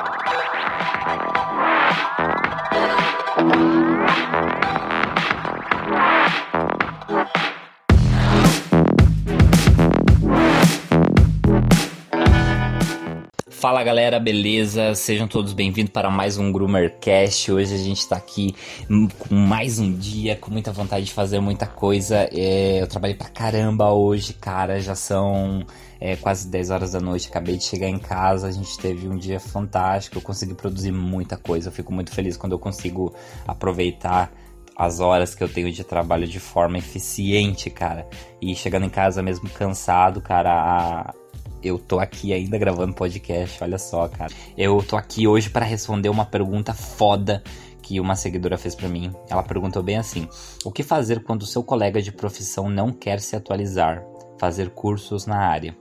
Thank you. Fala galera, beleza? Sejam todos bem-vindos para mais um Groomercast. Hoje a gente está aqui com mais um dia, com muita vontade de fazer muita coisa. É, eu trabalhei pra caramba hoje, cara. Já são é, quase 10 horas da noite. Acabei de chegar em casa. A gente teve um dia fantástico. Eu consegui produzir muita coisa. Eu fico muito feliz quando eu consigo aproveitar as horas que eu tenho de trabalho de forma eficiente, cara. E chegando em casa mesmo cansado, cara, a, eu tô aqui ainda gravando podcast, olha só, cara. Eu tô aqui hoje para responder uma pergunta foda que uma seguidora fez para mim. Ela perguntou bem assim: O que fazer quando seu colega de profissão não quer se atualizar? Fazer cursos na área.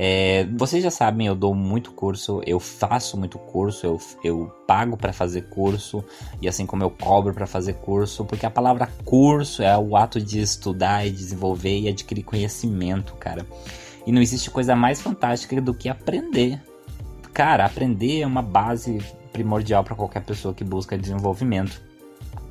É, vocês já sabem, eu dou muito curso, eu faço muito curso, eu, eu pago para fazer curso e assim como eu cobro para fazer curso, porque a palavra curso é o ato de estudar e desenvolver e adquirir conhecimento, cara. E não existe coisa mais fantástica do que aprender. Cara, aprender é uma base primordial para qualquer pessoa que busca desenvolvimento,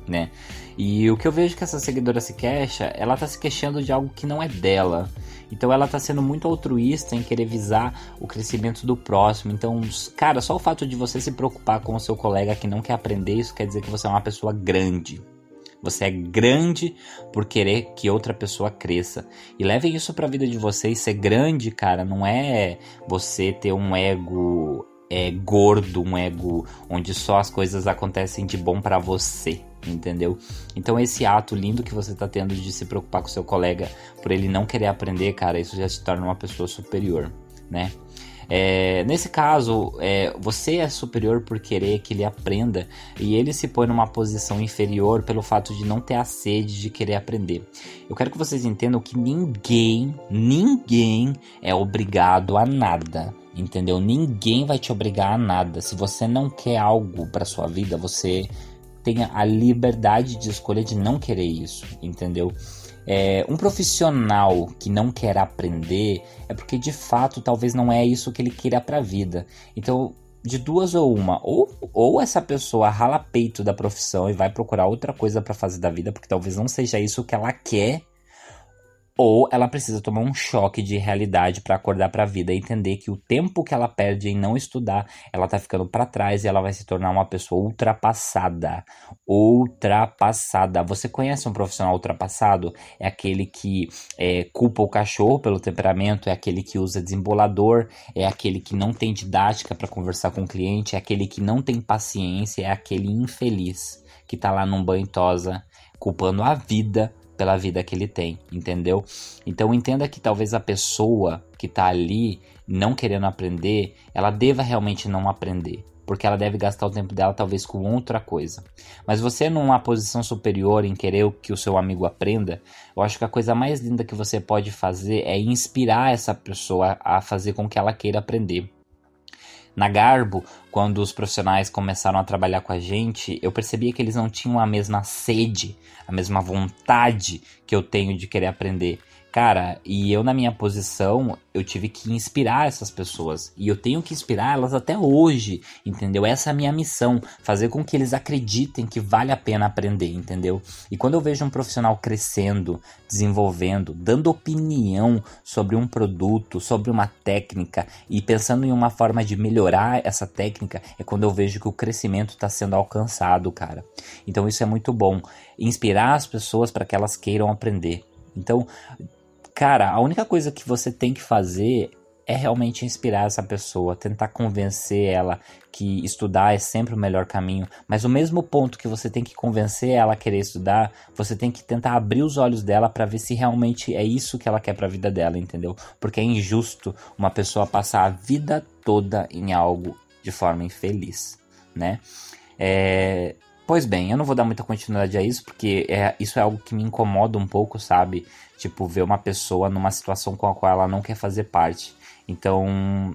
né? E o que eu vejo que essa seguidora se queixa, ela tá se queixando de algo que não é dela. Então ela tá sendo muito altruísta em querer visar o crescimento do próximo. Então, cara, só o fato de você se preocupar com o seu colega que não quer aprender, isso quer dizer que você é uma pessoa grande. Você é grande por querer que outra pessoa cresça. E levem isso para a vida de vocês. Ser grande, cara, não é você ter um ego é, gordo, um ego onde só as coisas acontecem de bom para você, entendeu? Então esse ato lindo que você tá tendo de se preocupar com seu colega por ele não querer aprender, cara, isso já se torna uma pessoa superior, né? É, nesse caso, é, você é superior por querer que ele aprenda e ele se põe numa posição inferior pelo fato de não ter a sede de querer aprender. Eu quero que vocês entendam que ninguém, ninguém é obrigado a nada. Entendeu? Ninguém vai te obrigar a nada. Se você não quer algo para sua vida, você tenha a liberdade de escolha de não querer isso, entendeu? É, um profissional que não quer aprender é porque de fato talvez não é isso que ele queira para a vida. Então, de duas ou uma, ou, ou essa pessoa rala peito da profissão e vai procurar outra coisa para fazer da vida, porque talvez não seja isso que ela quer ou ela precisa tomar um choque de realidade para acordar para a vida e entender que o tempo que ela perde em não estudar, ela tá ficando para trás e ela vai se tornar uma pessoa ultrapassada. Ultrapassada. Você conhece um profissional ultrapassado? É aquele que é, culpa o cachorro pelo temperamento, é aquele que usa desembolador, é aquele que não tem didática para conversar com o cliente, é aquele que não tem paciência, é aquele infeliz que tá lá num banho tosa culpando a vida pela vida que ele tem, entendeu? Então entenda que talvez a pessoa que está ali não querendo aprender, ela deva realmente não aprender, porque ela deve gastar o tempo dela talvez com outra coisa. Mas você numa posição superior em querer que o seu amigo aprenda, eu acho que a coisa mais linda que você pode fazer é inspirar essa pessoa a fazer com que ela queira aprender. Na Garbo, quando os profissionais começaram a trabalhar com a gente, eu percebia que eles não tinham a mesma sede, a mesma vontade que eu tenho de querer aprender. Cara, e eu na minha posição, eu tive que inspirar essas pessoas. E eu tenho que inspirar elas até hoje, entendeu? Essa é a minha missão, fazer com que eles acreditem que vale a pena aprender, entendeu? E quando eu vejo um profissional crescendo, desenvolvendo, dando opinião sobre um produto, sobre uma técnica e pensando em uma forma de melhorar essa técnica, é quando eu vejo que o crescimento está sendo alcançado, cara. Então isso é muito bom. Inspirar as pessoas para que elas queiram aprender. Então, Cara, a única coisa que você tem que fazer é realmente inspirar essa pessoa, tentar convencer ela que estudar é sempre o melhor caminho, mas o mesmo ponto que você tem que convencer ela a querer estudar, você tem que tentar abrir os olhos dela para ver se realmente é isso que ela quer para a vida dela, entendeu? Porque é injusto uma pessoa passar a vida toda em algo de forma infeliz, né? É, Pois bem, eu não vou dar muita continuidade a isso, porque é, isso é algo que me incomoda um pouco, sabe? Tipo, ver uma pessoa numa situação com a qual ela não quer fazer parte. Então,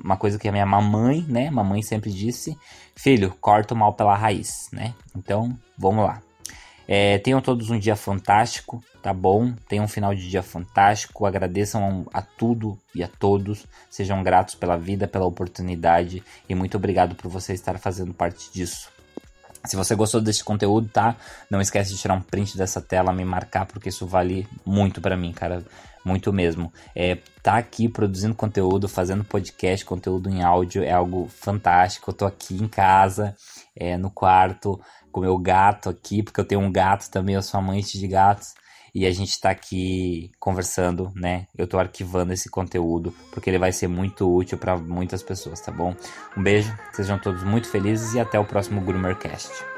uma coisa que a minha mamãe, né? Mamãe sempre disse: Filho, corta o mal pela raiz, né? Então, vamos lá. É, tenham todos um dia fantástico, tá bom? Tenham um final de dia fantástico. Agradeçam a tudo e a todos. Sejam gratos pela vida, pela oportunidade. E muito obrigado por você estar fazendo parte disso. Se você gostou desse conteúdo, tá? Não esquece de tirar um print dessa tela, me marcar, porque isso vale muito para mim, cara. Muito mesmo. É, tá aqui produzindo conteúdo, fazendo podcast, conteúdo em áudio, é algo fantástico. Eu tô aqui em casa, é, no quarto, com meu gato aqui, porque eu tenho um gato também, eu sou amante de gatos. E a gente tá aqui conversando, né? Eu tô arquivando esse conteúdo, porque ele vai ser muito útil para muitas pessoas, tá bom? Um beijo, sejam todos muito felizes e até o próximo Groomercast.